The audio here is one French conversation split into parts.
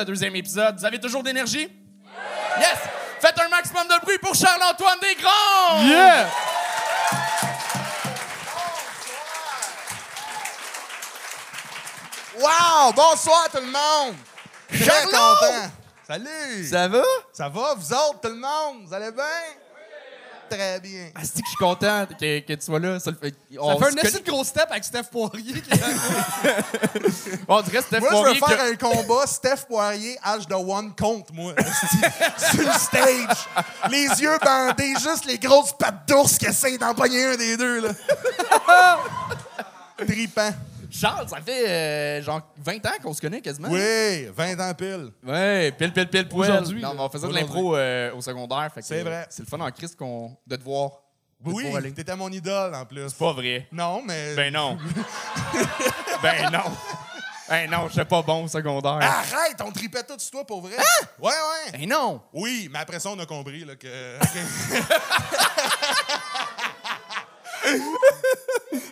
le deuxième épisode. Vous avez toujours d'énergie? Yes! Faites un maximum de bruit pour Charles-Antoine Desgrands! Yeah! Wow! Bonsoir tout le monde! Très Charlot! content! Salut! Ça va? Ça va, vous autres, tout le monde? Vous allez bien? Très bien. Ah, c'est que je suis content que, que tu sois là. Ça, le fait, Ça on, fait un se assez de gros step avec Steph Poirier. qui est- on dirait Steph Moi, je Poirier veux faire que- un combat Steph Poirier, H de One contre moi. Sur le stage. Les yeux bandés, juste les grosses pattes d'ours qui essayent d'en pogner un des deux. Là. Tripant. Charles, ça fait euh, genre 20 ans qu'on se connaît quasiment. Oui, 20 ans pile. Ouais, pile, pile, pile, poil. Aujourd'hui, Non, mais on faisait de l'impro euh, au secondaire. fait que, C'est vrai. C'est le fun en Christ qu'on, de te voir. de Oui, t'étais mon idole en plus. Pas vrai. Non, mais. Ben non. ben non. Ben non, j'étais pas bon au secondaire. Arrête, on tripait tout sur toi pour vrai. Ouais, ouais. Ben non. Oui, mais après ça, on a compris là, que.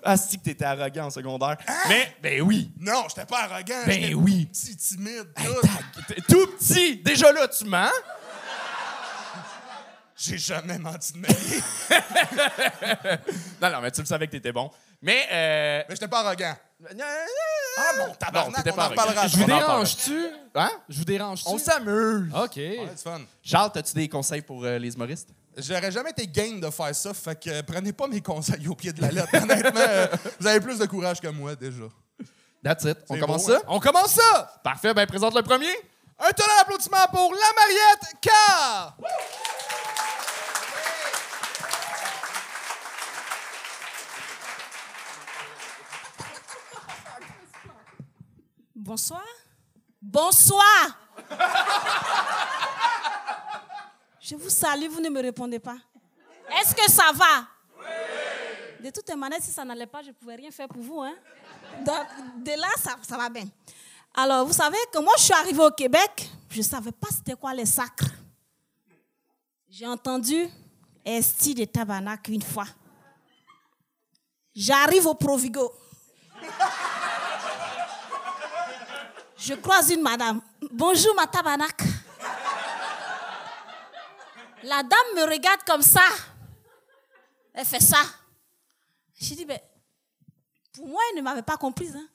Ah, si que t'étais arrogant en secondaire. Mais, ben oui. non, j'étais pas arrogant. Ben oui. Petit, timide, Hey, tout. petit. Déjà là, tu mens. J'ai jamais menti de ma vie. Non, non, mais tu le savais que t'étais bon. Mais, euh... Mais j'étais pas arrogant. Ah, mon Non, tabarnak, t'étais on pas en reparlera. Je vous dérange-tu? Hein? Je vous dérange-tu? On s'amuse. OK. Ouais, fun. Charles, as-tu des conseils pour euh, les humoristes? J'aurais jamais été game de faire ça, fait que prenez pas mes conseils au pied de la lettre. Honnêtement, vous avez plus de courage que moi déjà. That's it. On commence beau, ça? hein? On commence ça! Parfait, ben présente le premier. Un tonnerre d'applaudissements pour la Mariette K! Bonsoir. Bonsoir. Je vous salue, vous ne me répondez pas. Est-ce que ça va? De toutes les manières, si ça n'allait pas, je ne pouvais rien faire pour vous. Hein? Donc, de là, ça, ça va bien. Alors, vous savez que moi, je suis arrivée au Québec, je ne savais pas c'était quoi les sacres. J'ai entendu Esti de Tabarnak une fois. J'arrive au Provigo. Je croise une madame. Bonjour, ma tabarnak. La dame me regarde comme ça. Elle fait ça. J'ai dit, ben, pour moi, elle ne m'avait pas comprise. hein.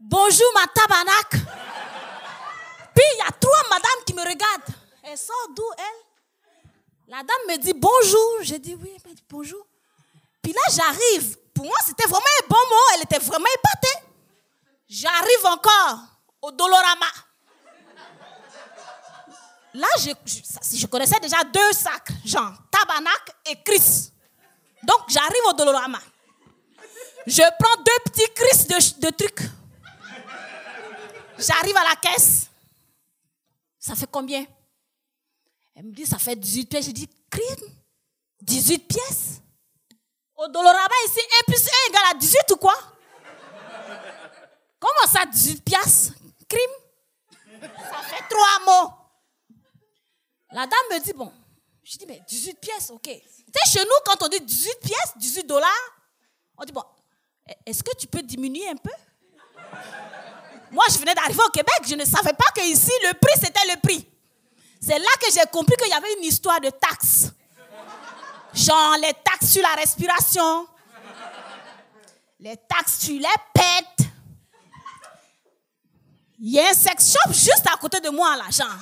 Bonjour, ma tabarnak. Puis, il y a trois madames qui me regardent. Elle sort d'où, elle La dame me dit bonjour. J'ai dit, oui, elle m'a dit bonjour. Puis là, j'arrive. Pour moi, c'était vraiment un bon mot. Elle était vraiment épatée. J'arrive encore au Dolorama. Là, je, je, je connaissais déjà deux sacs, genre Tabarnak et Chris. Donc, j'arrive au Dolorama. Je prends deux petits Chris de, de trucs. J'arrive à la caisse. Ça fait combien? Elle me dit, ça fait 18 pièces. J'ai dit, crime 18 pièces? Au Dolorama ici, 1 plus 1 égale à 18 ou quoi? Comment ça, 18 piastres? Crime? Ça fait trois mots. La dame me dit, bon, je dis, mais 18 pièces, ok. Tu sais, chez nous, quand on dit 18 pièces, 18 dollars, on dit, bon, est-ce que tu peux diminuer un peu? Moi, je venais d'arriver au Québec, je ne savais pas que ici, le prix, c'était le prix. C'est là que j'ai compris qu'il y avait une histoire de taxes. Genre les taxes sur la respiration, les taxes sur les pètes. Il y a un sex shop juste à côté de moi, là, genre.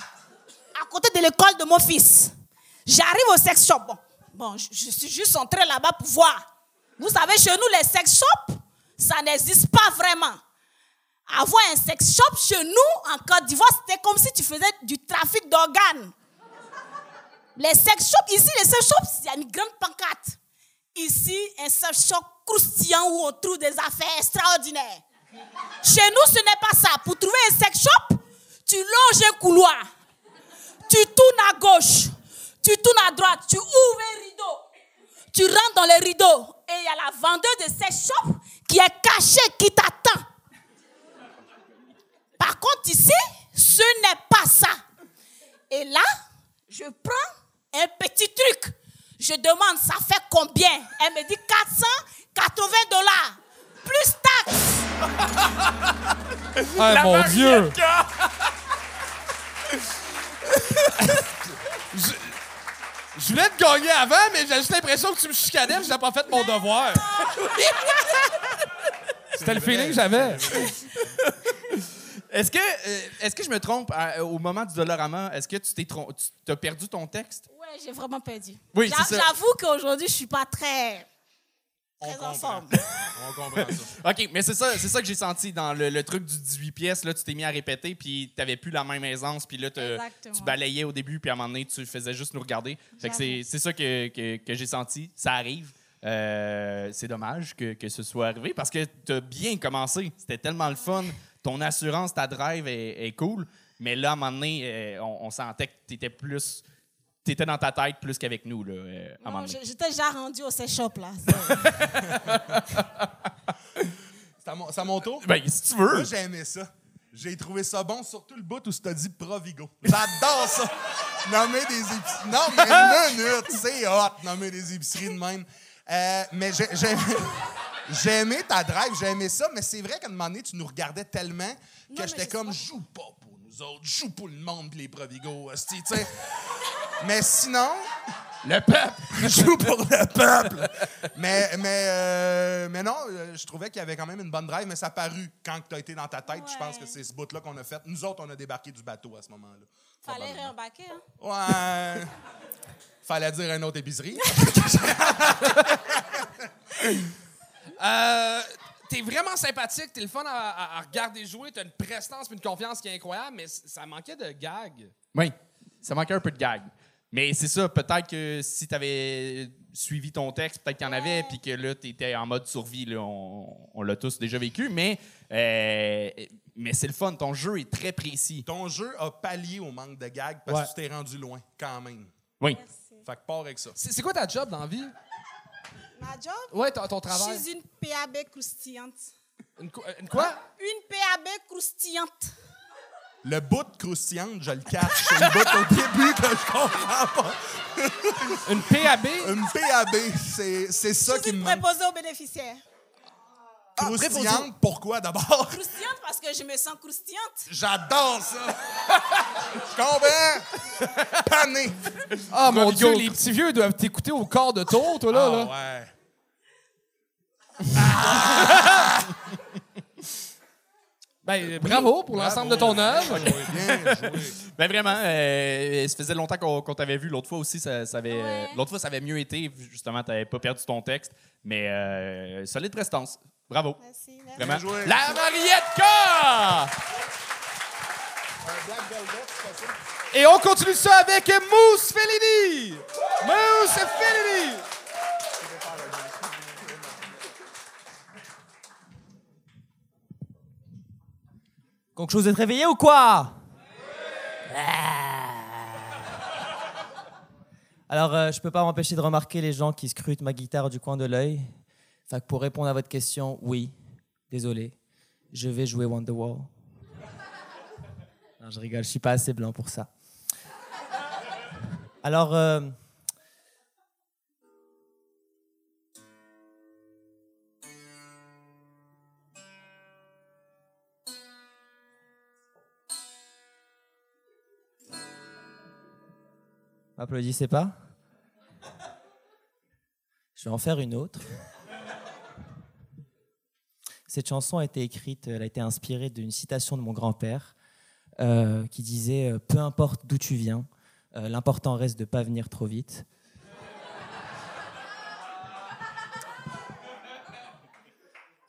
À côté de l'école de mon fils. J'arrive au sex shop. Bon, je suis juste entrée là-bas pour voir. Vous savez, chez nous, les sex shops, ça n'existe pas vraiment. Avoir un sex shop chez nous, en Côte d'Ivoire, c'était comme si tu faisais du trafic d'organes. Les sex shops, ici, les sex shops, il y a une grande pancarte. Ici, un sex shop croustillant où on trouve des affaires extraordinaires. Chez nous, ce n'est pas ça. Pour trouver un sex shop, tu longes un couloir. Tu tournes à gauche. Tu tournes à droite. Tu ouvres un rideau. Tu rentres dans le rideau. Et il y a la vendeuse de sex shop qui est cachée, qui t'attend. Par contre, ici, ce n'est pas ça. Et là, je prends un petit truc. Je demande, ça fait combien? Elle me dit 480 dollars, plus taxes. Ah, mon Dieu! Je voulais te gagner avant, mais j'ai juste l'impression que tu me chicanais, puis j'ai pas fait mon devoir. C'était le feeling que j'avais. Est-ce que, euh, est-ce que je me trompe à- au moment du Dolorama? Est-ce que tu t'es tu as perdu ton texte? Ouais, j'ai vraiment perdu. Oui. J'avoue qu'aujourd'hui, je suis pas très, On très en comprend. forme. On comprend ça. OK, mais c'est ça, c'est ça que j'ai senti dans le, le truc du 18 pièces. Là, tu t'es mis à répéter, puis t'avais plus la même aisance, puis là, te- tu balayais au début, puis à un moment donné, tu faisais juste nous regarder. Fait que c'est ça que, que, que j'ai senti. Ça arrive. Euh, c'est dommage que, que ce soit arrivé parce que t'as bien commencé. C'était tellement le fun. Ton assurance, ta drive est, est cool. Mais là, à un moment donné, euh, on, on sentait que t'étais plus. T'étais dans ta tête plus qu'avec nous, là, euh, à Non, J'étais déjà rendu au sex shop, là. C'est à mon, c'est à mon tour? Ben, si tu veux. Moi, j'ai aimé ça. J'ai trouvé ça bon, surtout le bout où tu t'as dit Provigo. J'adore ça. nommer des épiceries. Non, mais une minute, c'est hot, nommer des épiceries de même. Euh, mais j'ai j'ai- j'ai aimé ta drive, j'ai aimé ça, mais c'est vrai qu'à un moment donné, tu nous regardais tellement que j'étais comme, joue pas pour nous autres, joue pour le monde pis les Provigo, tu sais. Mais sinon, Le peuple! joue pour le peuple. Mais, mais, euh, mais non, euh, je trouvais qu'il y avait quand même une bonne drive, mais ça a paru quand tu as été dans ta tête. Je pense que c'est ce bout-là qu'on a fait. Nous autres, on a débarqué du bateau à ce moment-là. Fallait réembarquer, hein. Ouais. Fallait dire une autre épicerie. Euh, t'es vraiment sympathique, t'es le fun à, à- à regarder jouer, t'as une prestance et une confiance qui est incroyable, mais ça manquait de gag. Oui, ça manquait un peu de gag. Mais c'est ça, peut-être que si tu avais suivi ton texte, peut-être qu'il y en avait, puis que là, tu étais en mode survie. Là, on on l'a tous déjà vécu, mais, euh, mais c'est le fun. Ton jeu est très précis. Ton jeu a pallié au manque de gag parce Ouais. que tu t'es rendu loin, quand même. Oui. Fait que pars avec ça. C'est c'est quoi ta job dans la vie? Ma job, Ouais, ton, ton je travail. suis une PAB croustillante. Une, co- une quoi? Une PAB croustillante. Le bout de croustillante, je le cache. C'est le bout au début que je comprends pas. Une PAB? Une PAB, c'est c'est ça qui me manque. préposée aux bénéficiaires. Ah, Croustillante, pourquoi d'abord? Croustillante parce que je me sens croustillante. J'adore ça! Je comprends! Pané! Ah, mon. Dieu, les petits vieux doivent t'écouter au corps de tour, toi, là. là. Ah ouais. Ben, bravo pour l'ensemble de ton œuvre. Bien joué. Ben vraiment, euh, ça faisait longtemps qu'on qu'on t'avait vu. L'autre fois aussi, ça, ça avait, Ouais. l'autre fois, ça avait mieux été. Justement, tu n'avais pas perdu ton texte. Mais euh, solide prestance. Bravo. Merci, merci. Vraiment. Bien joué. La Mariette ça? Et on continue ça avec Mousse Fellini. Mousse Fellini. Quelque chose d'être réveillé ou quoi? Ah. Alors, euh, je peux pas m'empêcher de remarquer les gens qui scrutent ma guitare du coin de l'œil. Fait que pour répondre à votre question, oui, désolé, je vais jouer Wonderwall. Non, je rigole, je suis pas assez blanc pour ça. Alors, euh, M'applaudissez pas Je vais en faire une autre. Cette chanson a été écrite, elle a été inspirée d'une citation de mon grand-père euh, qui disait euh, Peu importe d'où tu viens, euh, l'important reste de pas venir trop vite.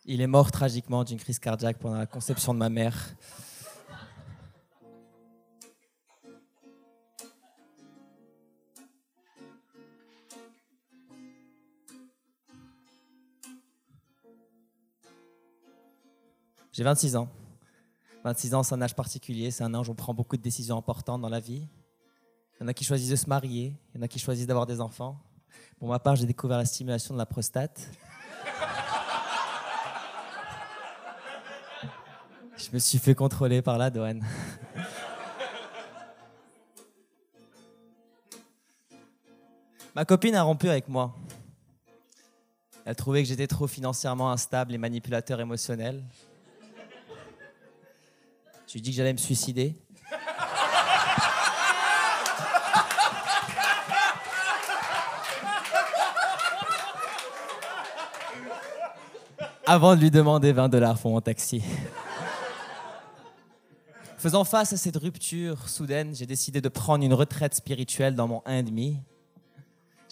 Il est mort tragiquement d'une crise cardiaque pendant la conception de ma mère. J'ai 26 ans. 26 ans, c'est un âge particulier, c'est un âge où on prend beaucoup de décisions importantes dans la vie. Il y en a qui choisissent de se marier, il y en a qui choisissent d'avoir des enfants. Pour ma part, j'ai découvert la stimulation de la prostate. Je me suis fait contrôler par la douane. Ma copine a rompu avec moi. Elle trouvait que j'étais trop financièrement instable et manipulateur émotionnel. Lui ai dit que j'allais me suicider. Avant de lui demander 20 dollars pour mon taxi. Faisant face à cette rupture soudaine, j'ai décidé de prendre une retraite spirituelle dans mon 1,5.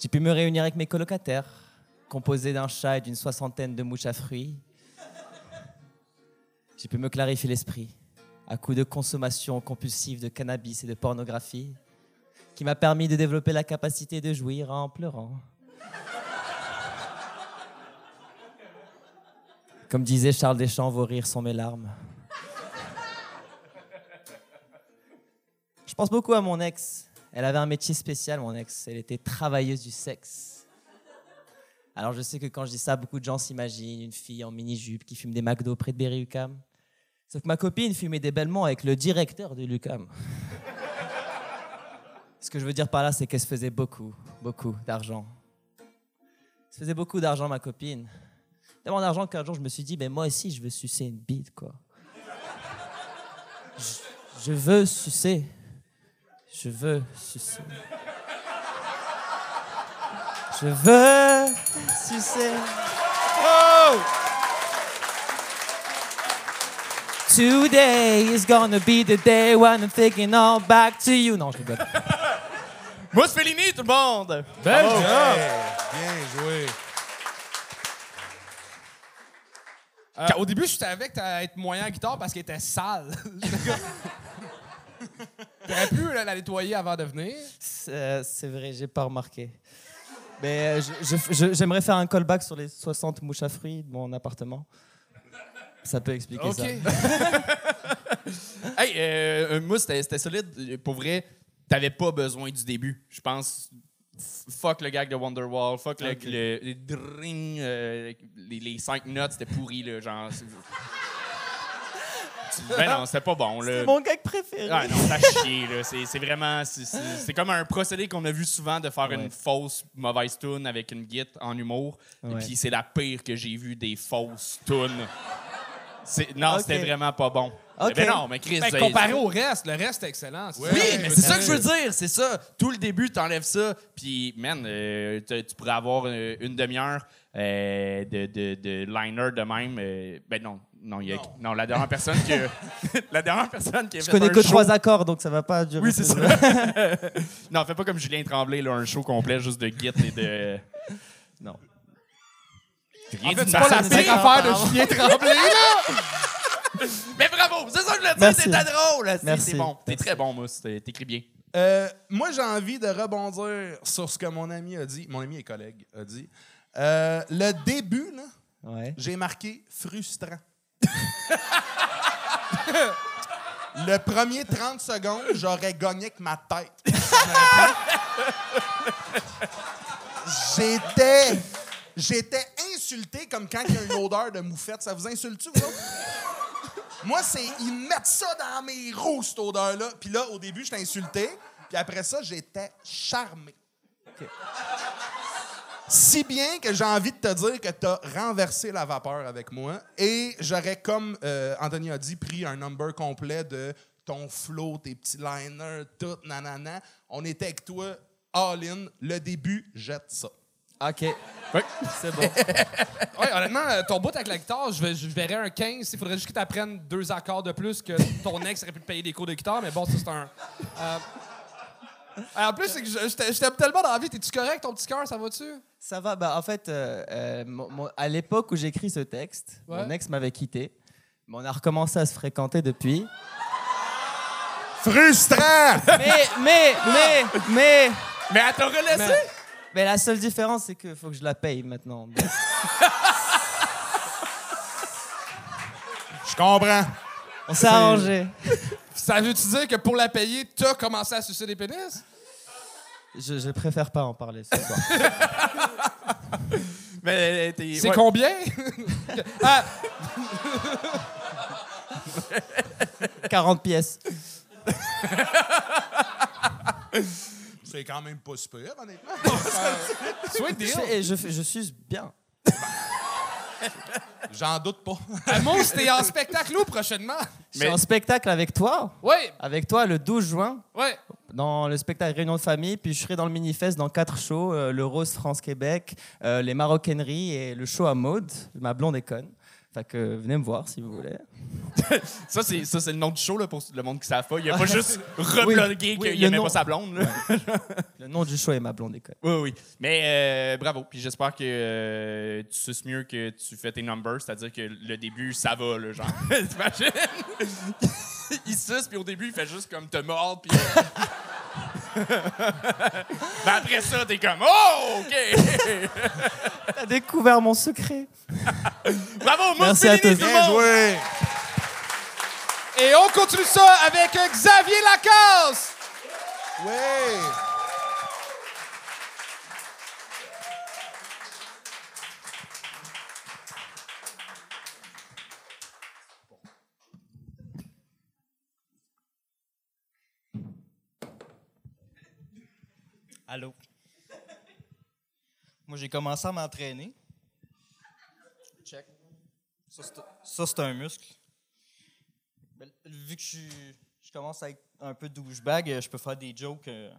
J'ai pu me réunir avec mes colocataires, composés d'un chat et d'une soixantaine de mouches à fruits. J'ai pu me clarifier l'esprit à coup de consommation compulsive de cannabis et de pornographie, qui m'a permis de développer la capacité de jouir en pleurant. Comme disait Charles Deschamps, vos rires sont mes larmes. Je pense beaucoup à mon ex. Elle avait un métier spécial, mon ex. Elle était travailleuse du sexe. Alors je sais que quand je dis ça, beaucoup de gens s'imaginent une fille en mini-jupe qui fume des McDo près de Berry-UQAM. Sauf que ma copine fumait des bellement avec le directeur de l'UQAM. Ce que je veux dire par là, c'est qu'elle se faisait beaucoup, beaucoup d'argent. Elle se faisait beaucoup d'argent, ma copine. Tellement d'argent qu'un jour, je me suis dit, mais moi aussi, je veux sucer une bite, quoi. Je, je veux sucer. Je veux sucer. Je veux sucer. Oh! Today is gonna be the day when I'm thinking all back to you. Non, je rigole. Mousse Fellini, tout le monde! Bel Bravo. job! Bien joué. Euh, au début, je savais que t'allais être moyen en guitare parce qu'elle était sale. T'aurais pu la, la nettoyer avant de venir. C'est euh, c'est vrai, j'ai pas remarqué. Mais euh, je- je- je- j'aimerais faire un callback sur les 60 mouches à fruits de mon appartement. Ça peut expliquer OK. ça. Hey, euh, Mousse, c'était solide. Pour vrai, t'avais pas besoin du début. Je pense. Fuck le gag de Wonderwall, fuck le, Ok. le- les dring, euh, les, les cinq notes, c'était pourri, là, genre. Ben non, c'était pas bon, là. C'est mon gag préféré. Ah non, t'as chier, là. C'est vraiment. c'est- comme un procédé qu'on a vu souvent de faire une fausse mauvaise tune avec une git en humour. Ouais. Puis c'est la pire que j'ai vue des fausses tunes. C'est- Non, c'était vraiment pas bon. Mais non, mais Chris. Ben, comparé au reste, le reste est excellent. c'est Ouais. ça. Oui, mais c'est ça que je veux dire, c'est ça. Tout le début, t'enlèves ça, puis, man, euh, tu tu pourrais avoir euh, une demi-heure euh, de, de, de liner de même. euh, ben non, non, il y a, non. la dernière personne qui a, la dernière personne qui a Je fait connais un que show- trois accords, donc ça va pas durer. Oui, c'est ça. non, fais pas comme Julien Tremblay, là, un show complet juste de git et de. Non. Rien En fait, c'est pas la ça, pire c'est- affaire de Julien Tremblay, là! Mais bravo, c'est ça que je voulais dire, Merci. c'était drôle. c'est- Merci. C'est bon. T'es très bon, Mousse. T'écris bien. Euh, moi, j'ai envie de rebondir sur ce que mon ami a dit, mon ami et collègue a dit. Euh, le début, là, Ouais. j'ai marqué frustrant. le premier 30 secondes, j'aurais gagné avec ma tête. J'étais. J'étais insulté comme quand il y a une odeur de moufette. Ça vous insulte-tu, vous autres? Moi, c'est. Ils mettent ça dans mes roues, cette odeur-là. Puis là, au début, j'étais insulté. Puis après ça, j'étais charmé. Si bien que j'ai envie de te dire que tu as renversé la vapeur avec moi. Et j'aurais, comme euh, Anthony a dit, pris un number complet de ton flow, tes petits liners, tout, nanana. On était avec toi, all-in. Le début, jette ça. Ok. C'est bon. Ouais, honnêtement, euh, ton bout avec la guitare, je, vais- je verrais un 15. Il faudrait juste que tu apprennes deux accords de plus que ton ex aurait pu te payer des cours de guitare, mais bon, ça, c'est un. euh, En plus, c'est que je, je t'ai- je t'aime tellement dans la vie. T'es-tu correct, ton petit cœur, ça va-tu? Ça va. Bah, en fait, euh, euh, mon- mon- à l'époque où j'ai écrit ce texte, Ouais. mon ex m'avait quitté. Mais on a recommencé à se fréquenter depuis. Frustrant! mais, mais, mais, mais, Mais elle t'a relaissé? Mais, la seule différence, c'est qu'il faut que je la paye maintenant. Je comprends. On s'est arrangé. Ça veut-tu dire que pour la payer, t'as commencé à sucer des pénis? Je, je préfère pas en parler ce soir. Mais euh, t'es- C'est ouais. combien? ah, 40 pièces. C'est quand même pas super, honnêtement. sweet Je, deal. je, je suce bien. J'en doute pas. Euh, Mousse, t'es en spectacle où prochainement? Je suis en spectacle avec toi, Oui, avec toi le 12 juin, oui. dans le spectacle Réunion de famille, puis je serai dans le Minifest dans quatre shows, euh, le Rose France-Québec, euh, les Maroquineries et le show à mode, ma blonde est conne. Fait que euh, venez me voir si vous voulez. Ça, c'est, ça, c'est le nom du show là, pour le monde qui ne savent pas. Il a pas juste reblogué Oui, qu'il le n'aimait nom- pas sa blonde. là. Le nom du show est ma blonde conne. Oui, oui. Mais euh, bravo. Puis j'espère que euh, tu suces mieux que tu fais tes numbers. C'est-à-dire que le début, ça va, là, genre. T'imagines? il suce, puis au début, il fait juste comme te mordre, puis... Mais après ça, t'es comme « Oh, OK! T'as découvert mon secret. » Bravo, Merci à tous. tout le Bien monde! joué! Et on continue ça avec Xavier Lacasse! Oui! Allô? Moi, j'ai commencé à m'entraîner. Ça, c'est- un muscle. Vu que je, commence à être un peu douchebag, je peux faire des jokes euh,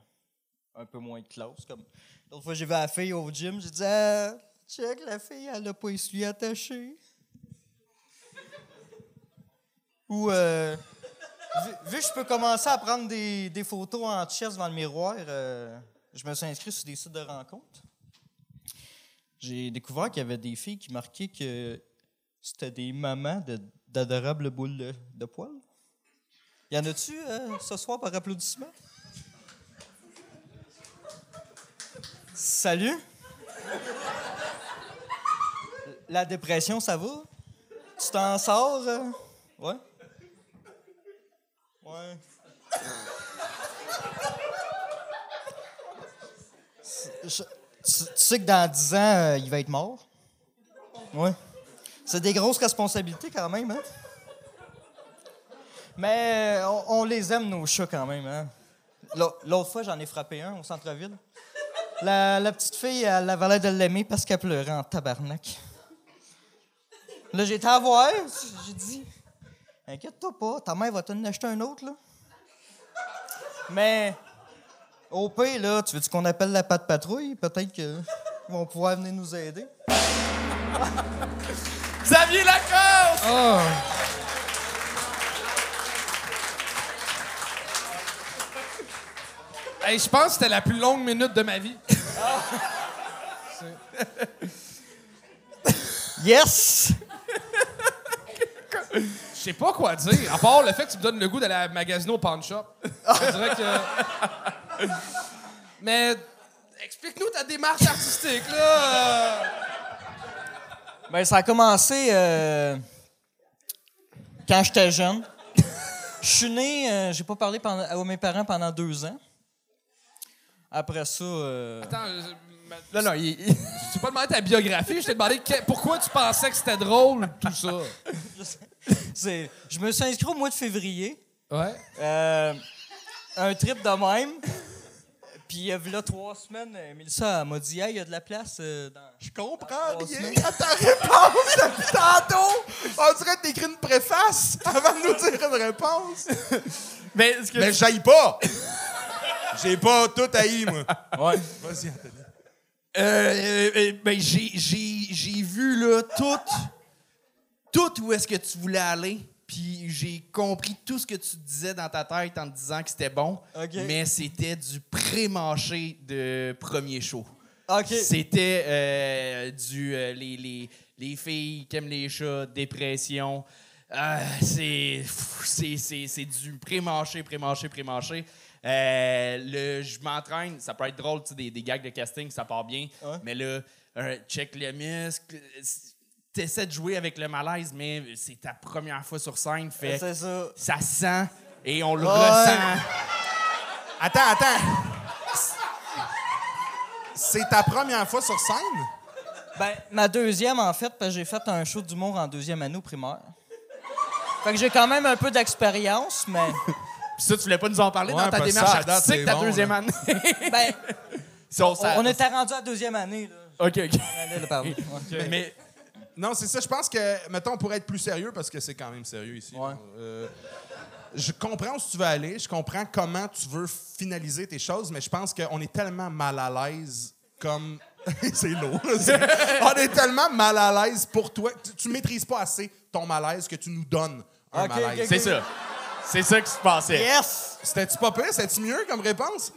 un peu moins de classe. Comme l'autre fois, j'ai vu la fille au gym, j'ai dit ah, check, la fille, elle a pas essuyé attaché. Ou euh, vu, que je peux commencer à prendre des, des photos en chest devant le miroir, euh, je me suis inscrit sur des sites de rencontres. J'ai découvert qu'il y avait des filles qui marquaient que c'était des mamans d'adorables boules de, poils? Y en a-tu euh, ce soir par applaudissement? Salut! La dépression, ça va? Tu t'en sors? euh? Ouais? Ouais. Tu, sais que dans 10 ans, euh, il va être mort? Oui. C'est des grosses responsabilités quand même, hein? Mais euh, on, les aime, nos chats, quand même, hein? L'au- L'autre fois, j'en ai frappé un au centre-ville. La, la petite fille, elle avait l'air de l'aimer parce qu'elle pleurait en tabarnak. Là, j'ai été à voir. J'ai dit, inquiète-toi pas, ta mère va t'en acheter un autre, là. Mais au pire, là, tu veux-tu qu'on appelle la patte patrouille? Peut-être qu'ils vont pouvoir venir nous aider. Xavier Lacoste! Oh. Hey, je pense que c'était la plus longue minute de ma vie. Yes! Je sais pas quoi dire, à part le fait que tu me donnes le goût d'aller magasiner au pawn shop. Je dirais que. Mais explique-nous ta démarche artistique, là. Ben, ça a commencé euh, quand j'étais jeune. Je suis né, euh, j'ai pas parlé pendant- à mes parents pendant deux ans. Après ça, euh, Attends, euh, ma- Non, non, il... je t'ai pas demandé ta biographie, je t'ai demandé que- pourquoi tu pensais que c'était drôle, tout ça. c'est- je me suis inscrit au mois de février. Ouais. Euh, un trip de même. Puis, euh, là, trois semaines, euh, Mélissa elle m'a dit Hey, il y a de la place euh, dans. Je comprends Trois rien semaines. à ta réponse depuis tantôt. On dirait que t'écris une préface avant de nous dire une réponse. Mais ce que Mais j'aille pas. J'ai pas tout haï, moi. Ouais. Vas-y, Anthony. Euh, euh, euh, ben, j'ai, j'ai, j'ai vu là tout, tout où est-ce que tu voulais aller. Puis j'ai compris tout ce que tu disais dans ta tête en te disant que c'était bon. Mais c'était du pré-mâché de premier show. C'était euh, du euh, les, les, les filles qui aiment les chats, dépression. Euh, c'est, du pré-mâché, pré-mâché, pré-mâché. Euh, le je m'entraîne, ça peut être drôle, des, des gags de casting, ça part bien. Mais là, check le muscle. T'essaies de jouer avec le malaise, mais c'est ta première fois sur scène. Fait C'est ça. ça sent et on le ressent. Attends, attends. C'est ta première fois sur scène? Ben, ma deuxième, en fait, parce que j'ai fait un show d'humour en deuxième année au primaire. Fait que j'ai quand même un peu d'expérience, mais. Puis ça, tu voulais pas nous en parler Ouais, dans ta démarche ça, à date, artistique, ta bon, deuxième là. année. Ben, Si on, on, était rendu à la deuxième année, là. OK, OK. On allait le parler. ouais. Mais Non, c'est ça. Je pense que, mettons, on pourrait être plus sérieux parce que c'est quand même sérieux ici. Ouais. Euh, je comprends où tu veux aller. Je comprends comment tu veux finaliser tes choses, mais je pense qu'on est tellement mal à l'aise comme. c'est lourd. on est tellement mal à l'aise pour toi. Tu, tu maîtrises pas assez ton malaise que tu nous donnes un Ok, malaise. C'est ça. C'est ça qui se passait. Yes! C'était-tu pas pire? C'était-tu mieux comme réponse?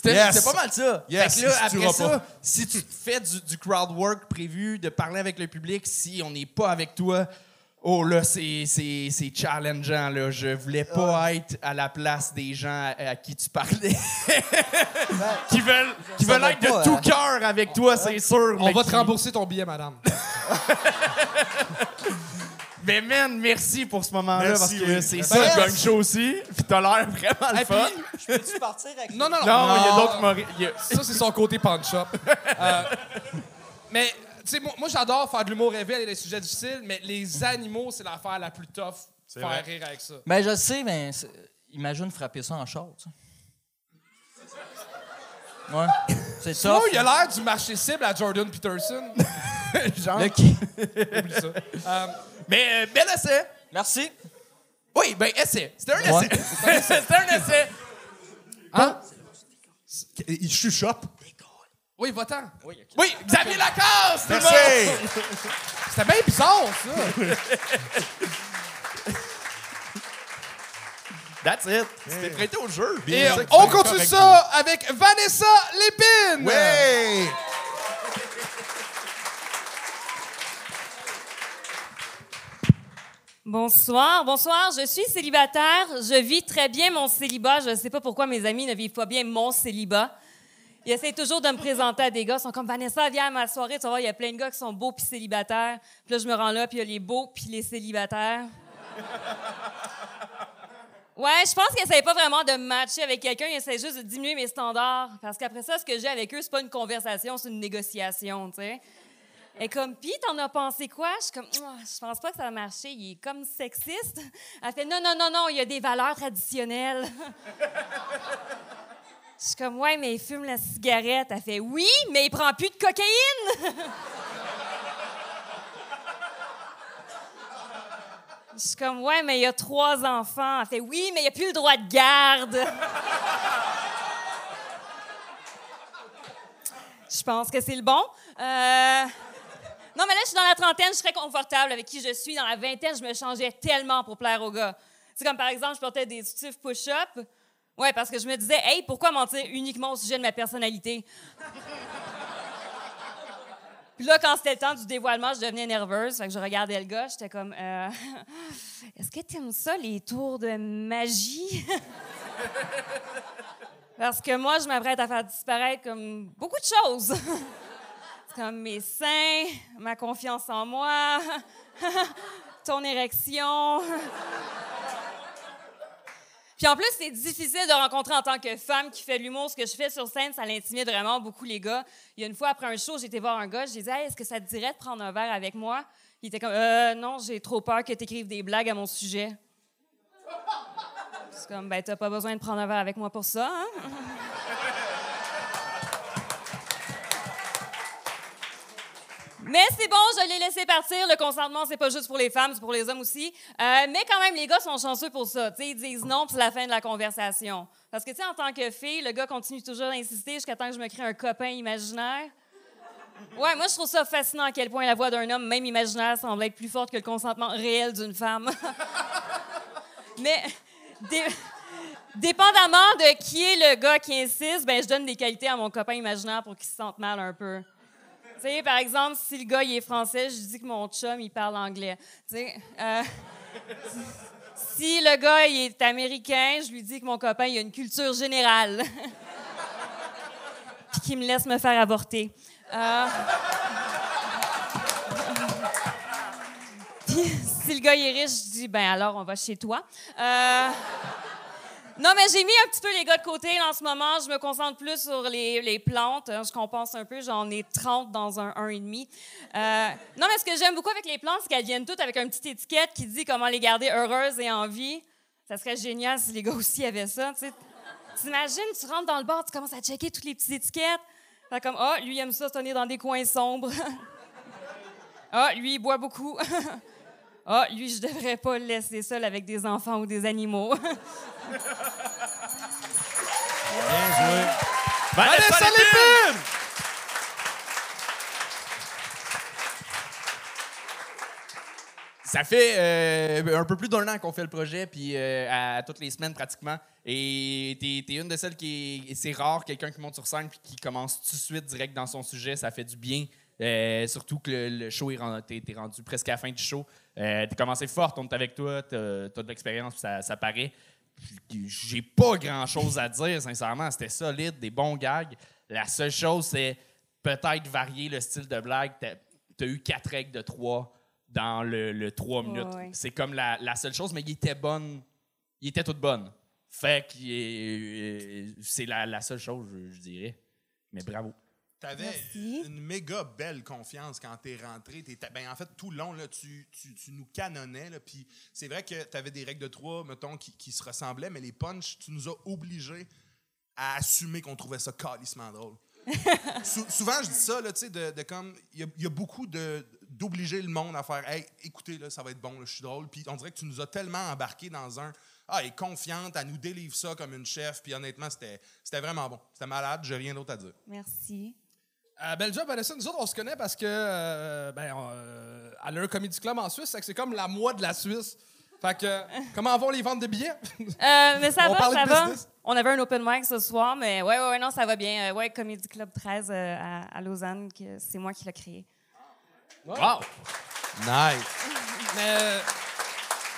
C'était Yes. pas mal ça. Yes, Fait que là, après ça, pas. si tu fais du, du crowd work prévu, de parler avec le public, si on n'est pas avec toi, oh là, c'est c'est- c'est challengeant. Là. Je voulais pas être à la place des gens à, à qui tu parlais. qui veulent, qui veulent être pas, de tout hein. cœur avec toi, c'est sûr. On va te rembourser ton billet, madame. Mais man, merci pour ce moment-là, parce que oui. c'est Ben, ça gang show aussi. Puis t'as l'air vraiment le Et puis- fun. Peux-tu partir avec Non, non, non. Non, il y a d'autres Ça, c'est son côté punch-up. Euh, mais, tu sais, moi, moi, j'adore faire de l'humour révèle et des sujets difficiles, mais les animaux, c'est l'affaire la plus tough. Faire vrai. rire avec ça. Ben, je sais, mais imagine frapper ça en short. tu sais. Ouais. C'est ça. Sinon, il a l'air du marché cible à Jordan Peterson. Genre. Le qui? Oublie ça. Euh, Mais euh, bel essai. Merci. Oui, ben essai. C'était un Ouais. essai. C'était un essai. hein? Il chuchote. Oui, va-t'en. Oui, Xavier Lacasse, tout le Merci. monde. C'était bien bizarre, ça. That's it. C'était prêté au jeu. Et on continue ça avec Vanessa Lépine. Oui! Bonsoir, bonsoir. Je suis célibataire. Je vis très bien mon célibat. Je ne sais pas pourquoi mes amis ne vivent pas bien mon célibat. Ils essaient toujours de me présenter à des gars. Ils sont comme Vanessa, viens à ma soirée. Tu vas voir, il y a plein de gars qui sont beaux puis célibataires. Puis là, je me rends là, puis il y a les beaux puis les célibataires. Ouais, je pense qu'ils n'essayent pas vraiment de matcher avec quelqu'un. Ils essaient juste de diminuer mes standards. Parce qu'après ça, ce que j'ai avec eux, c'est pas une conversation, c'est une négociation, tu sais. Et comme, pis t'en as pensé quoi? Je suis comme, Ah, je pense pas que ça va marcher. Il est comme sexiste. Elle fait, non, non, non, non, il y a des valeurs traditionnelles. Je suis comme, ouais, mais il fume la cigarette. Elle fait, oui, mais il prend plus de cocaïne. Je suis comme, ouais, mais il y a trois enfants. Elle fait, oui, mais il n'y a plus le droit de garde. Je pense que c'est le bon. Euh, Non, mais là, je suis dans la trentaine, je très confortable avec qui je suis. Dans la vingtaine, je me changeais tellement pour plaire aux gars. C'est comme, par exemple, je portais des soutifs push-up. Ouais, parce que je me disais, hey, pourquoi mentir uniquement au sujet de ma personnalité? Puis là, quand c'était le temps du dévoilement, je devenais nerveuse. Fait que je regardais le gars, j'étais comme, euh, est-ce que t'aimes ça, les tours de magie? Parce que moi, je m'apprête à faire disparaître comme beaucoup de choses. Comme mes seins, ma confiance en moi, ton érection. Puis en plus, c'est difficile de rencontrer en tant que femme qui fait de l'humour. Ce que je fais sur scène, ça l'intimide vraiment beaucoup les gars. Il y a une fois, après un show, j'étais voir un gars, je dit Hey, est-ce que ça te dirait de prendre un verre avec moi? Il était comme Euh, non, j'ai trop peur que tu écrives des blagues à mon sujet. C'est comme, ben, t'as pas besoin de prendre un verre avec moi pour ça, hein? Mais c'est bon, je l'ai laissé partir. Le consentement, c'est pas juste pour les femmes, c'est pour les hommes aussi. Euh, mais quand même, les gars sont chanceux pour ça. Tu sais, ils disent non, c'est la fin de la conversation. Parce que, tu sais, en tant que fille, le gars continue toujours d'insister jusqu'à temps que je me crée un copain imaginaire. Ouais, moi, je trouve ça fascinant à quel point la voix d'un homme, même imaginaire, semble être plus forte que le consentement réel d'une femme. mais, dé- dépendamment de qui est le gars qui insiste, ben, je donne des qualités à mon copain imaginaire pour qu'il se sente mal un peu. Tu sais, par exemple, si le gars il est français, je dis que mon chum il parle anglais. Tu sais, euh, si le gars il est américain, je lui dis que mon copain il a une culture générale. Puis qu'il me laisse me faire avorter. Euh, Puis si le gars il est riche, je dis ben alors on va chez toi. Euh, non, mais j'ai mis un petit peu les gars de côté en ce moment. Je me concentre plus sur les, les plantes. hein, Je compense un peu. J'en ai 30 dans un 1,5. Euh, non, mais ce que j'aime beaucoup avec les plantes, c'est qu'elles viennent toutes avec une petite étiquette qui dit comment les garder heureuses et en vie. Ça serait génial si les gars aussi avaient ça. T'imagines, tu rentres dans le bar, tu commences à checker toutes les petites étiquettes. Fait comme, ah, lui, il aime ça tenir dans des coins sombres. Ah, lui, il boit beaucoup. Ah, lui, je devrais pas le laisser seul avec des enfants ou des animaux. Vanessa Lépine! Ça fait euh, un peu plus d'un an qu'on fait le projet, puis euh, à, toutes les semaines pratiquement. Et t'es es une de celles qui est. C'est rare quelqu'un qui monte sur scène puis qui commence tout de suite direct dans son sujet. Ça fait du bien. Euh, surtout que le, le show est rendu, t'es- t'es rendu presque à la fin du show. Euh, t'es commencé fort, on est avec toi, t'as t'as de l'expérience, ça, ça paraît. J'ai pas grand chose à dire, sincèrement. C'était solide, des bons gags. La seule chose, c'est peut-être varier le style de blague. T'as as eu quatre règles de trois dans le, le trois minutes. ouais. C'est comme la, la seule chose, mais il était bonne. Il était toute bonne. Fait que c'est la, la seule chose, je, je dirais. Mais bravo. T'avais une méga belle confiance quand t'es rentré. T'étais- ben, en fait, tout le long, là, tu, tu, tu nous canonnais. là, Puis c'est vrai que t'avais des règles de trois, mettons, qui, qui se ressemblaient, mais les punchs, tu nous as obligés à assumer qu'on trouvait ça calissement drôle. Sou- souvent, je dis ça, là, tu sais, de, de comme. Il y a, il y a beaucoup de d'obliger le monde à faire Hey, écoutez, là, ça va être bon, là, je suis drôle. Puis on dirait que tu nous as tellement embarqué dans un. Ah, elle est confiante, elle nous délivre ça comme une chef. Puis honnêtement, c'était c'était vraiment bon. C'était malade, j'ai rien d'autre à dire. Merci. Euh, bel job, Vanessa. Nous autres, on se connaît parce que euh, ben, euh, elle a un comédie club en Suisse. fait que C'est comme la moi de la Suisse. Fait que, comment vont les ventes de billets? Euh, mais ça On va, ça de va. business. On avait un open mic ce soir, mais ouais, ouais, ouais, non, ça va bien. Euh, ouais, Comedy Club 13 euh, à, à Lausanne, que c'est moi qui l'ai créé. Wow! Nice. Mais euh,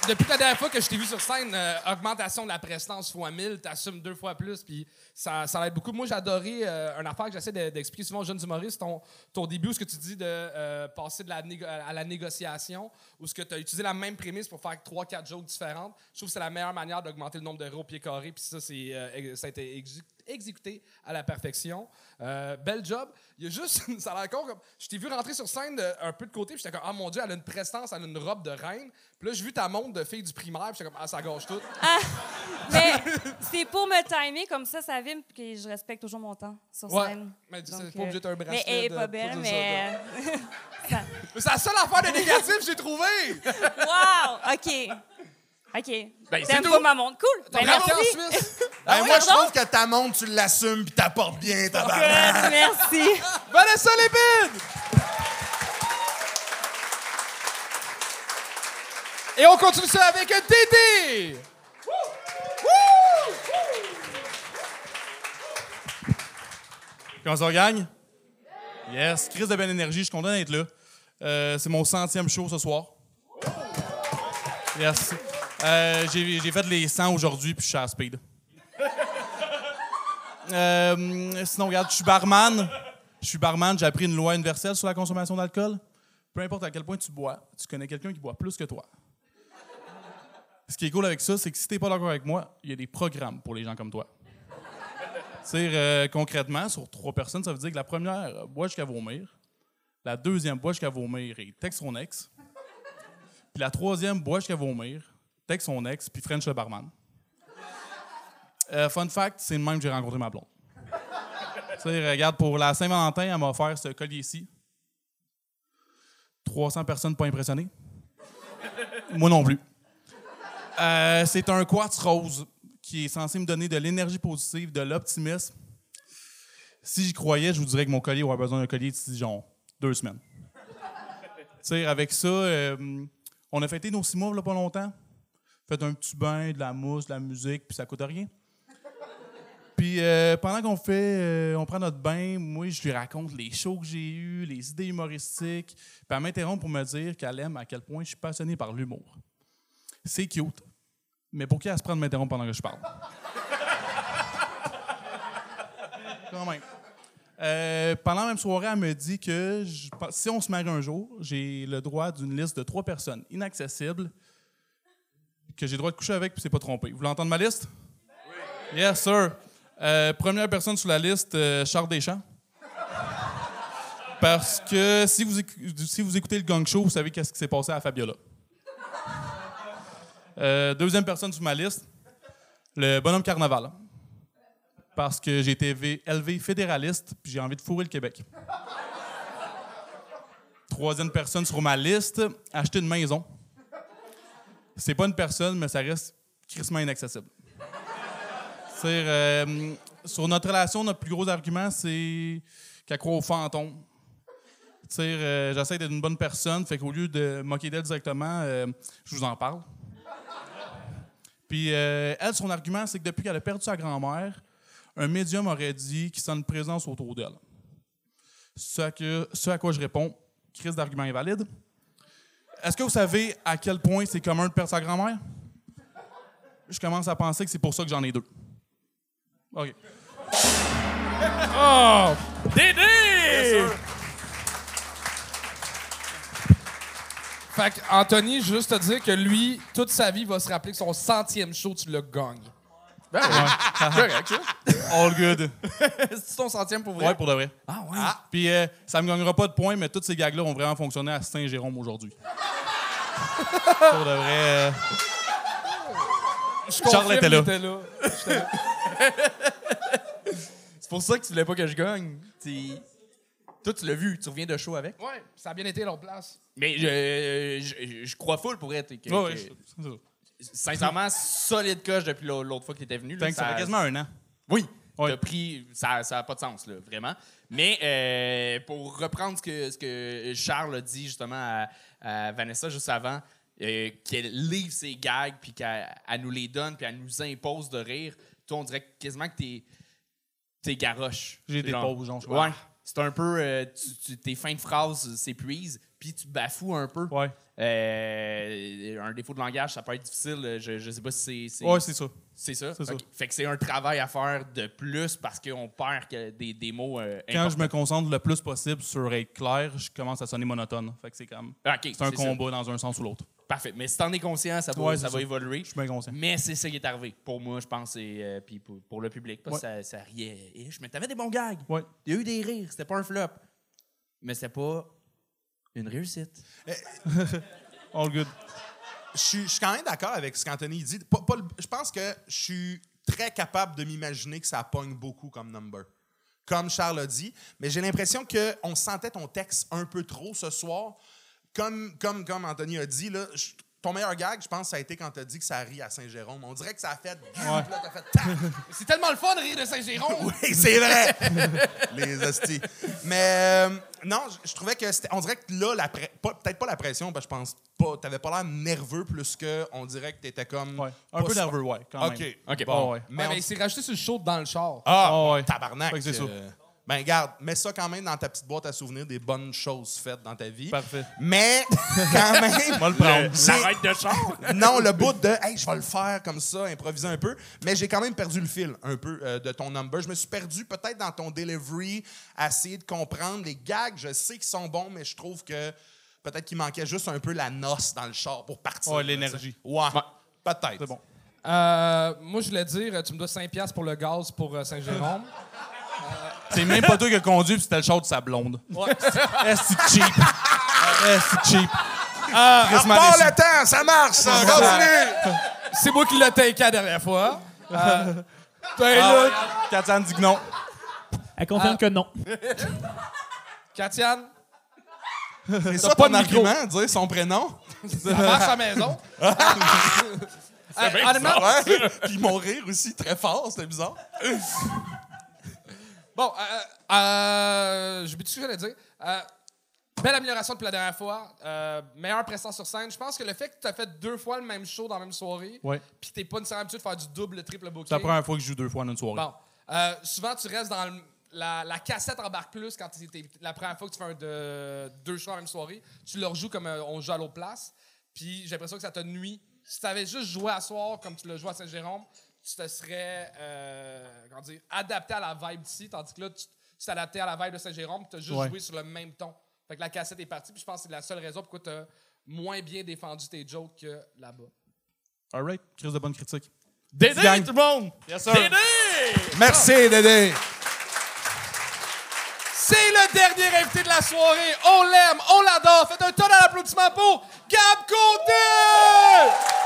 depuis la dernière fois que je t'ai vu sur scène, euh, augmentation de la prestance fois 1000, t'assumes deux fois plus, puis ça, ça aide beaucoup. Moi, j'ai adoré euh, une affaire que j'essaie de- d'expliquer souvent aux jeunes humoristes, ton, ton début, ce que tu dis de euh, passer de la à la négociation, où ce que tu as utilisé la même prémisse pour faire trois, quatre jokes différentes. Je trouve que c'est la meilleure manière d'augmenter le nombre d'euros au pied carré, puis ça, c'est, ça a été exé- exécuté à la perfection. Euh, bel job. Il y a juste, ça a l'air con, comme, je t'ai vu rentrer sur scène de- un peu de côté, puis j'étais comme, ah mon Dieu, elle a une prestance, elle a une robe de reine. Puis là, j'ai vu ta montre de fille du primaire, puis j'étais comme, ah, ça gâche tout. Mais c'est pour me timer comme ça, ça vime, puis je respecte toujours mon temps sur Ouais. scène. Mais c'est pas obligé d'être un Mais bracelet elle est pas belle, mais. ça- Mais c'est la seule affaire de négatif que j'ai trouvé! Wow! OK. OK. Ben, c'est T'aimes tout. pas ma montre? Cool. T'as Ben, braqué en merci. Suisse. Ben, moi, je trouve que ta montre, tu l'assumes puis t'apportes bien, tabarnak. Good, merci. Vanessa Lépine! Et on continue ça avec un Tété! Comment ça gagne? Yes, crise de belle énergie, je suis content d'être là. Euh, c'est mon centième show ce soir. Yes. Euh, j'ai, fait les 100 aujourd'hui, puis je suis à speed. Euh, sinon, regarde, je suis barman. Je suis barman, j'ai appris une loi universelle sur la consommation d'alcool. Peu importe à quel point tu bois, tu connais quelqu'un qui boit plus que toi. Ce qui est cool avec ça, c'est que si t'es pas d'accord avec moi, il y a des programmes pour les gens comme toi. C'est euh, concrètement, sur trois personnes, ça veut dire que la première boit jusqu'à vomir, la deuxième boit jusqu'à vomir et texte son ex, puis la troisième boit jusqu'à vomir, texte son ex, puis French le barman. Euh, fun fact, c'est le même que j'ai rencontré ma blonde. Tu sais, regarde, pour la Saint-Valentin, elle m'a offert ce collier-ci. 300 personnes pas impressionnées. Moi non plus. Euh, c'est un quartz rose qui est censé me donner de l'énergie positive, de l'optimisme. Si j'y croyais, je vous dirais que mon collier aurait besoin d'un collier d'ici, genre, deux semaines. tu sais, avec ça, euh, on a fêté nos six mois, là, pas longtemps. Fait un petit bain, de la mousse, de la musique, puis ça coûte rien. Puis euh, pendant qu'on fait, euh, on prend notre bain, moi, je lui raconte les shows que j'ai eus, les idées humoristiques. Puis elle m'interrompt pour me dire qu'elle aime à quel point je suis passionné par l'humour. C'est cute. Mais pour qui elle se prend de m'interrompre pendant que je parle? Quand même. Euh, pendant la même soirée, elle me dit que si on se marie un jour, j'ai le droit d'une liste de trois personnes inaccessibles que j'ai le droit de coucher avec puis c'est pas trompé. Vous voulez entendre ma liste? Oui. Yes, sir. Euh, première personne sur la liste, euh, Charles Deschamps. Parce que si vous, si vous écoutez le gang show, vous savez qu'est-ce qui s'est passé à Fabiola. Euh, deuxième personne sur ma liste, le bonhomme carnaval. Parce que j'ai été élevé fédéraliste, puis j'ai envie de fourrer le Québec. troisième personne sur ma liste, acheter une maison. C'est pas une personne, mais ça reste crissement inaccessible. Euh, sur notre relation, notre plus gros argument, c'est qu'elle croit aux fantômes. Euh, j'essaie d'être une bonne personne, fait qu'au lieu de moquer d'elle directement, euh, je vous en parle. Puis euh, elle, son argument, c'est que depuis qu'elle a perdu sa grand-mère, un médium aurait dit qu'il sent une présence autour d'elle. Ce à, ce à quoi je réponds, crise d'argument invalide. Est-ce que vous savez à quel point c'est commun de perdre sa grand-mère? Je commence à penser que c'est pour ça que j'en ai deux. OK. Dédé! Fait que, Anthony, juste te dire que lui, toute sa vie, va se rappeler que son centième show, tu le gagnes. Ben, ouais. Correct, ça. All good. C'est ton centième pour vrai? Ouais, pour de vrai. Ah, ouais. Puis euh, ça me gagnera pas de points, mais toutes ces gags-là ont vraiment fonctionné à Saint-Jérôme aujourd'hui. pour de vrai. euh, Je Charles était là. était là. C'est pour ça que tu voulais pas que je gagne. T'sais, Toi, tu l'as vu, tu reviens de show avec. Ouais, ça a bien été l'autre place. Mais je, je, je crois full pour être. que- ouais, ouais, que- c'est ça. Sincèrement, solide coche depuis l'au- l'autre fois que tu étais venu. là, ça fait quasiment un an. Oui, pris. Ça n'a pas de sens, là, vraiment. Mais euh, pour reprendre ce que, ce que Charles a dit justement à, à Vanessa juste avant, euh, qu'elle livre ses gags, puis qu'elle elle nous les donne, puis elle nous impose de rire, toi, on dirait quasiment que t'es, t'es garoche. J'ai des pauses, genre, je- Ouais. C'est un peu. euh, tu, tu- tes fins de phrases s'épuisent, puis tu bafoues un peu. Ouais. Euh, un défaut de langage, ça peut être difficile. Je, je sais pas si c'est. Ouais, c'est ça. c'est ça? Fait que c'est un travail à faire de plus parce qu'on perd que des, des mots euh, Quand je me concentre le plus possible sur être clair, je commence à sonner monotone. Fait que c'est comme. Ah, C'est un ça. combat dans un sens ou l'autre. Parfait. Mais si t'en es conscient, ça va, Ouais, ça va ça. évoluer. Je suis bien conscient. Mais c'est ça qui est arrivé. Pour moi, je pense, et euh, puis pour, pour le public. Parce que ça, ça riait. Mais t'avais des bons gags. Ouais. Il y a eu des rires. C'était pas un flop. Mais c'était pas une réussite. All good. Je suis, quand même d'accord avec ce qu'Anthony dit. Pas- pas le- je pense que je suis très capable de m'imaginer que ça pogne beaucoup comme number. Comme Charles a dit. Mais j'ai l'impression qu'on sentait ton texte un peu trop ce soir. Comme, comme, comme Anthony a dit, là, je- ton meilleur gag, je pense, ça a été quand tu as dit que ça rit à Saint-Jérôme. On dirait que ça a fait. T'as fait tac. C'est tellement le fun de rire de Saint-Jérôme. Oui, c'est vrai! Les hosties. Mais euh, non, je, je trouvais que c'était. On dirait que là, peut-être pas la pression, parce que je pense pas. T'avais pas l'air nerveux plus que. On dirait que t'étais comme. Ouais. Un peu nerveux, ouais, quand OK. même. OK, Bon, bon. ouais. Mais Mais, on- il s'est rajouté sur le show dans le char. Ah, ouais. tabarnak. Que c'est ça. Euh, Ben, garde, mets ça quand même dans ta petite boîte à souvenirs des bonnes choses faites dans ta vie. Parfait. Mais, quand même. va le prendre. de char. non, le bout de hey, je vais le faire comme ça, improviser un peu. Mais j'ai quand même perdu le fil un peu euh, de ton number. Je me suis perdu peut-être dans ton delivery, à essayer de comprendre les gags. Je sais qu'ils sont bons, mais je trouve que peut-être qu'il manquait juste un peu la noce dans le char pour partir. Ouais, là, l'énergie. Ouais, peut-être. C'est bon. Euh, moi, je voulais dire, tu me dois 5$ piastres pour le gaz pour euh, Saint-Jérôme. C'est même pas toi qui as conduit, puis c'était le char de sa blonde. Ouais. Est-ce que c'est cheap? Est-ce que c'est cheap? Ah, Part le temps, ça marche, ça. Continue. C'est moi qui l'ai taqué la dernière fois. Euh, ben Ah, là. Katiane dit que non. Elle confirme que non. Katiane, C'est ça pas ton argument, dire son prénom? ça marche à la maison. Honnêtement, Ouais. Puis mon rire aussi, très fort, c'était bizarre. Bon, euh, euh, je vais tout ce que j'allais dire. Euh, belle amélioration depuis la dernière fois. Euh, meilleure présence sur scène. Je pense que le fait que tu as fait deux fois le même show dans la même soirée, Ouais. puis t'es pas nécessairement habitué de faire du double, le triple booking. C'est la première fois que je joue deux fois en une soirée. Bon. Euh, souvent, tu restes dans le- la, la cassette embarque plus quand la première fois que tu fais un de, deux shows en même soirée. Tu le rejoues comme euh, on joue à l'autre place. Puis j'ai l'impression que ça te nuit. Si tu avais juste joué à soir comme tu l'as joué à Saint-Jérôme, tu te serais euh, comment dire, adapté à la vibe d'ici. Tandis que là, tu adapté à la vibe de Saint-Jérôme, tu as juste Ouais. joué sur le même ton. Fait que la cassette est partie. Puis je pense que c'est la seule raison pourquoi tu as moins bien défendu tes jokes que là-bas. All right. Crise de bonne critique. Dédé, Gang. tout le monde! Yes, sir. Dédé! Merci, Dédé. C'est le dernier invité de la soirée. On l'aime, on l'adore. Faites un tonne d'applaudissements pour Gab Côté!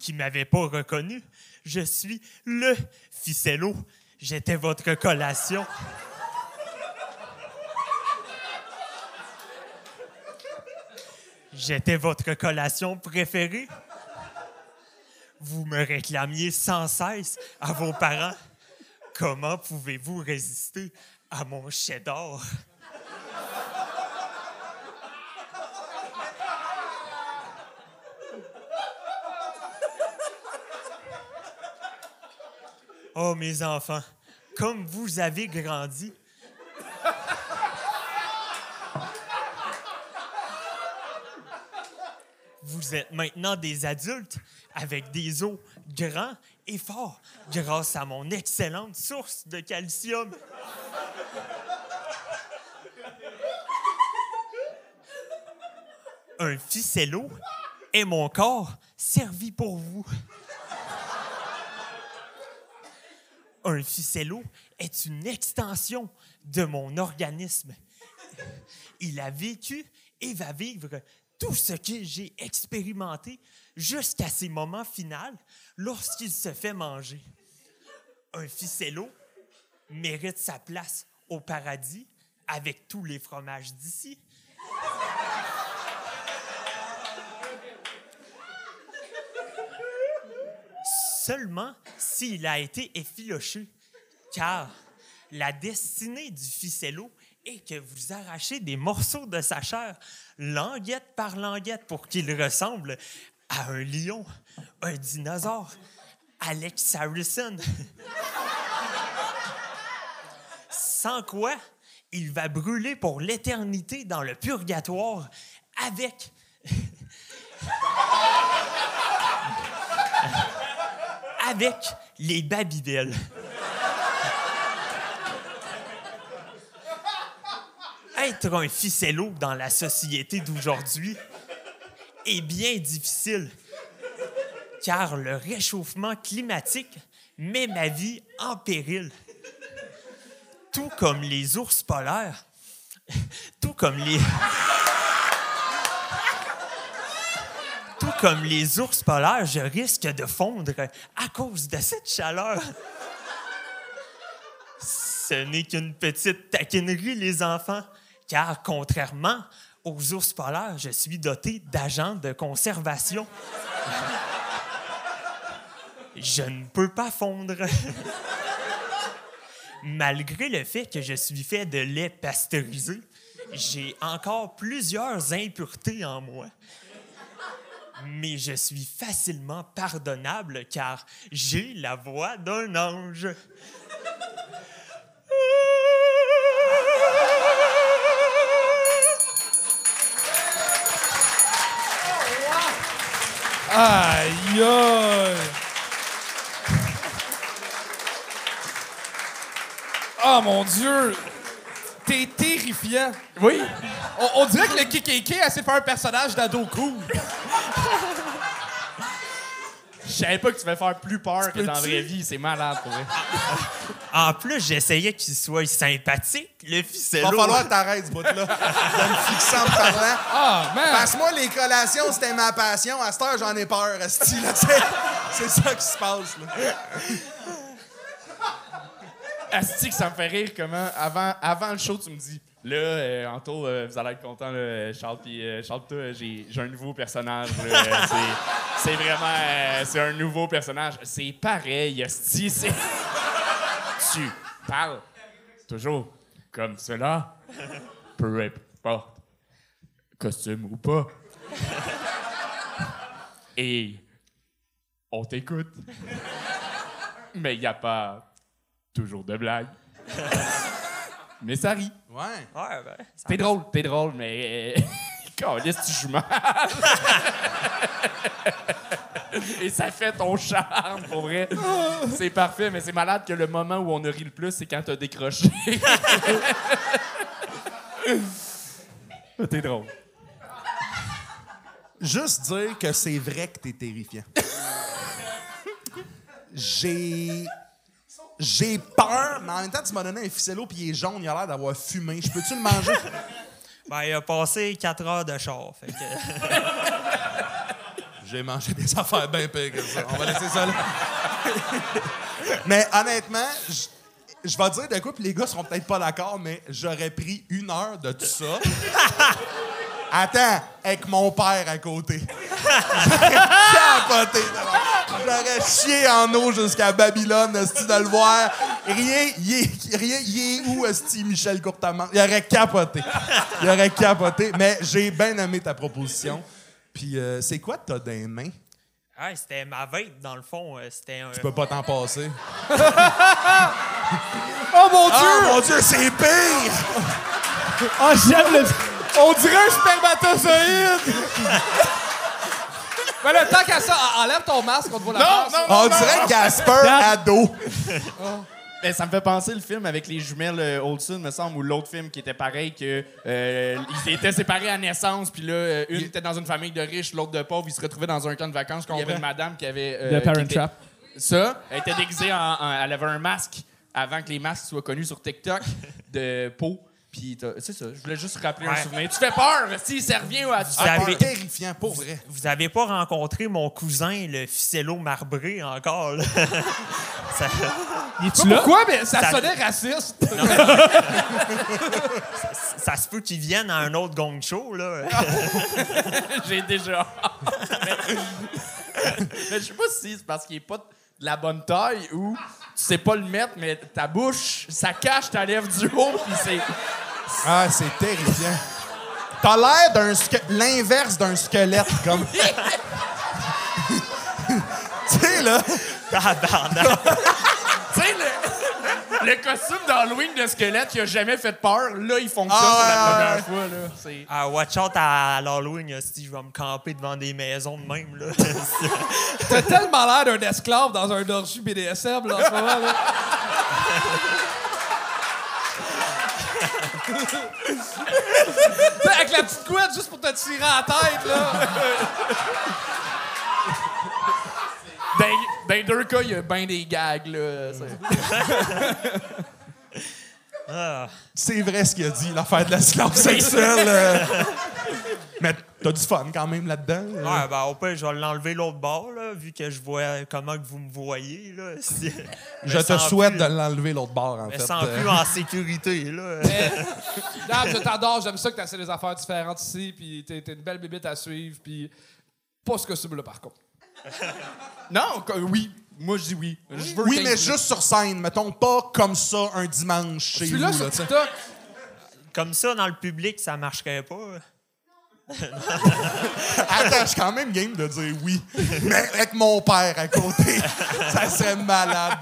Qui m'avaient pas reconnu, je suis le ficello. J'étais votre collation. J'étais votre collation préférée. Vous me réclamiez sans cesse à vos parents. Comment pouvez-vous résister à mon cheddar? Oh, mes enfants, comme vous avez grandi, vous êtes maintenant des adultes avec des os grands et forts grâce à mon excellente source de calcium. Un ficello est mon corps servi pour vous. Un ficello est une extension de mon organisme. Il a vécu et va vivre tout ce que j'ai expérimenté jusqu'à ses moments finaux lorsqu'il se fait manger. Un ficello mérite sa place au paradis avec tous les fromages d'ici. Seulement s'il a été effiloché, car la destinée du ficello est que vous arrachez des morceaux de sa chair, languette par languette, pour qu'il ressemble à un lion, un dinosaure, Alex Harrison. Sans quoi, il va brûler pour l'éternité dans le purgatoire avec avec les Babybel. Être un ficello dans la société d'aujourd'hui? Est bien difficile, car le réchauffement climatique met ma vie en péril. Tout comme les ours polaires, tout comme les... comme les ours polaires, je risque de fondre à cause de cette chaleur. Ce n'est qu'une petite taquinerie, les enfants, car contrairement aux ours polaires, je suis doté d'agents de conservation. Je ne peux pas fondre. Malgré le fait que je suis fait de lait pasteurisé, j'ai encore plusieurs impuretés en moi mais je suis facilement pardonnable car j'ai la voix d'un ange. Aïe, aïe. Oh mon Dieu! T'es terrifiant. Oui. On, on dirait que le KKK a essayé de faire un personnage d'ado cool. Je savais pas que tu vas faire plus peur que dans la vraie vie. C'est malade, pour vrai. En plus, j'essayais qu'il soit sympathique, le Il ficello. va falloir que t'arrêtes ce bout-là. de me fixer en me parlant. Ah, man! Passe-moi les collations, c'était ma passion. À cette heure, j'en ai peur, esti, là, tu sais. C'est ça qui se passe, là. Asti que ça me fait rire comment, avant, avant le show, tu me dis Là, euh, Anto, euh, vous allez être content, là, Charles, puis euh, Charles, toi, j'ai, un nouveau personnage. c'est, vraiment. euh, c'est un nouveau personnage. C'est pareil. C'est... tu parles toujours comme cela, peu importe, costume ou pas. Et on t'écoute. Mais il n'y a pas toujours de blagues. Mais ça rit. Ouais. Ouais, ben, T'es drôle, t'es drôle, mais. Calisse, tu joues mal. Et ça fait ton charme, pour vrai. C'est parfait, mais c'est malade que le moment où on a ri le plus, c'est quand t'as décroché. t'es drôle. Juste dire que c'est vrai que t'es terrifiant. J'ai. J'ai peur, mais en même temps, tu m'as donné un ficello puis il est jaune, il a l'air d'avoir fumé. Je peux-tu le manger? ben, il a passé 4 heures de char. Fait que... J'ai mangé des affaires bien pires que ça. On va laisser ça là. mais honnêtement, je- je vais dire de quoi, puis les gars seront peut-être pas d'accord, mais j'aurais pris une heure de tout ça. Attends, avec mon père à côté. J'aurais capoté. J'aurais chié en eau jusqu'à Babylone, esti, de le voir. Rien, il est, rien, il est où, esti, Michel Courtamant? Il aurait capoté. Il aurait capoté. Mais j'ai bien aimé ta proposition. Puis, euh, c'est quoi que t'as dans les mains? Ah, c'était ma vape, dans le fond. euh, C'était un. Tu peux pas t'en passer. Oh mon Dieu! Ah, mon Dieu, c'est pire! Ah, j'aime le. On dirait un spermatozoïde! Mais le temps qu'à ça, en- enlève ton masque, on te voit la face. On dirait Gasper ado. Ben, ça me fait penser le film avec les jumelles euh, Olsen, me semble, ou l'autre film qui était pareil, que euh, ils étaient séparés à naissance, puis là, euh, une était dans une famille de riches, l'autre de pauvres, ils se retrouvaient dans un camp de vacances, y avait une madame qui avait... euh, The Parent qui était- Trap. Ça, elle était déguisée en, en- Elle avait un masque avant que les masques soient connus sur TikTok de peau. Puis t'as- c'est ça, je voulais juste rappeler un souvenir. Tu fais peur, si ça revient à tu fais avez- peur. Terrifiant, pour vrai. Vous avez pas rencontré mon cousin, le ficello marbré, encore, là? Ça- Es-tu là? Pourquoi? Mais ça, Ça- sonnait raciste. ça se peut qu'il vienne à un autre gong show, là. J'ai déjà. mais mais je sais pas si c'est parce qu'il est pas de la bonne taille ou tu sais pas le mettre, mais ta bouche, ça cache ta lèvre du haut, puis c'est. Ah, c'est terrifiant. T'as l'air d'un l'inverse d'un squelette, comme. tu sais, là. Tabarnak. Tu sais, le, le costume d'Halloween de squelette qui a jamais fait peur, là, il fonctionne Ah, pour la première fois, là. C'est. Ah, watch out à l'Halloween, si je vais me camper devant des maisons de même, là. T'as tellement l'air d'un esclave dans un orgie BDSM, là, en ce moment, là. Avec la petite couette juste pour te tirer à la tête, là. Dans, deux cas, il y a bien des gags, là. C'est- Ah. C'est vrai ce qu'il a dit, l'affaire de l'esclave sexuelle. euh. Mais t'as du fun quand même là-dedans. euh. Ouais, ben, au pire, je vais l'enlever l'autre bord, là, vu que je vois comment que vous me voyez, là. Si- Je te souhaite plus- de l'enlever l'autre bord, en me fait. sens Euh, plus en sécurité, là. Je t'adore, j'aime ça que t'essaies des affaires différentes ici, puis t'es une belle bébite à suivre, puis pas ce costume-là, par contre. Non, oui. Moi, je dis oui. Je veux Oui, mais juste sur scène. Mettons pas comme ça un dimanche chez vous. Celui-là là, sur tu sais. TikTok, Comme ça, dans le public, ça marcherait pas. Attends, je suis quand même game de dire oui. Mais avec mon père à côté, ça serait malade.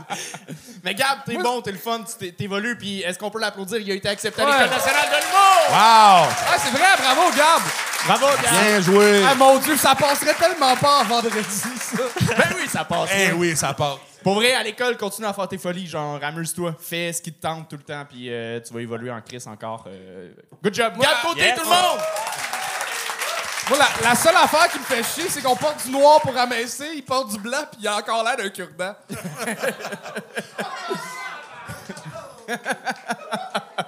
Mais Gab, t'es bon, t'es le fun, t'é- t'évolues, puis est-ce qu'on peut l'applaudir? Il a été accepté à Ouais. l'École nationale de l'humour! Wow! ah, c'est vrai, bravo, Gab! Bravo, Gab! Bien joué. Ah, mon Dieu, ça passerait tellement pas en vendredi, ça. Ben oui, ça passe. Eh oui, ça part. Pour vrai, à l'école, continue à faire tes folies, genre, amuse-toi, fais ce qui te tente tout le temps, puis euh, tu vas évoluer en crise encore. euh. Good job! Gab, côté, tout le monde! Moi, la, la seule affaire qui me fait chier, c'est qu'on porte du noir pour amincir, il porte du blanc, puis il a encore l'air d'un cure-dent.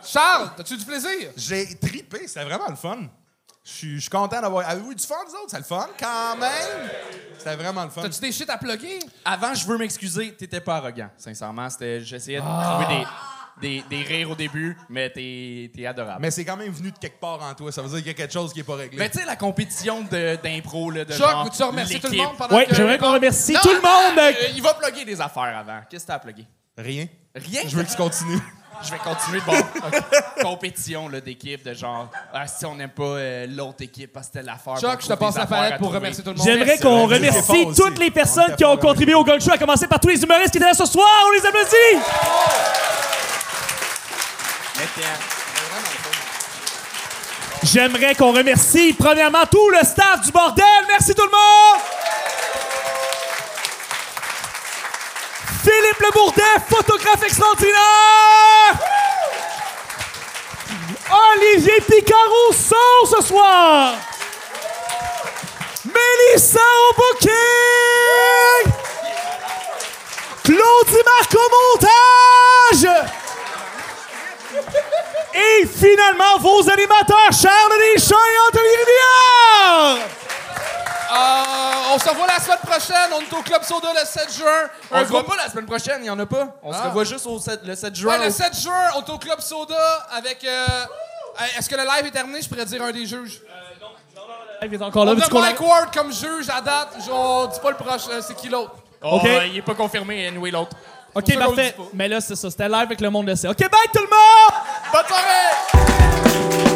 Charles, as-tu du plaisir? J'ai tripé, c'était vraiment le fun. Je suis- content d'avoir. Avez-vous eu du fun, vous autres? C'est le fun, quand même. C'était vraiment le fun. T'as-tu des shit à plugger? Avant, je veux m'excuser, t'étais pas arrogant, sincèrement. C'était, j'essayais de Ah. trouver des, des, des rires au début, mais t'es, adorable. Mais c'est quand même venu de quelque part en toi. Ça veut dire qu'il y a quelque chose qui n'est pas réglé. Mais tu sais, la compétition de- d'impro, là, de Chuck, genre, veux-tu remercier tout le l'équipe. monde pendant Oui, que... j'aimerais qu'on remercie Non, tout le monde. attends, euh, il va plugger des affaires avant. Qu'est-ce que t'as à plugger? Rien. Rien? Je veux que tu continues. Je vais continuer. Bon, ok. compétition là, d'équipe, de genre, ah, si on n'aime pas euh, l'autre équipe parce que c'était l'affaire. Chuck, on je te trouve passe des la affaires palette pour trouver. remercier tout le monde. J'aimerais qu'on remercie toutes les personnes On qui ont contribué au Gold Show, à commencer par tous les humoristes qui étaient là ce soir. On les applaudit! J'aimerais qu'on remercie premièrement tout le staff du bordel. Merci tout le monde! Philippe Le Bourdet, photographe extraordinaire! Olivier Picard au son ce soir! Mélissa au booking! Claudie Marc au montage! Et finalement, vos animateurs Charles Deschamps et Anthony Rivière! Euh, on se revoit la semaine prochaine. On est au Club Soda le 7 juin. On Un se voit pas la semaine prochaine, il y en a pas. On se Ah. revoit juste au le 7 juin. Ouais, le au- 7 juin, on est au Club Soda avec. euh, Est-ce que le live est terminé? Je pourrais dire un des juges. Il est encore là. On a qu'on Mike Ward comme juge à date. Je- On dit pas le prochain. euh, C'est qui l'autre? Oh, OK. euh, il est pas confirmé, anyway, l'autre. OK, parfait. Mais là, c'est ça. C'était live avec le monde de C. OK, bye tout le monde! Bonne soirée!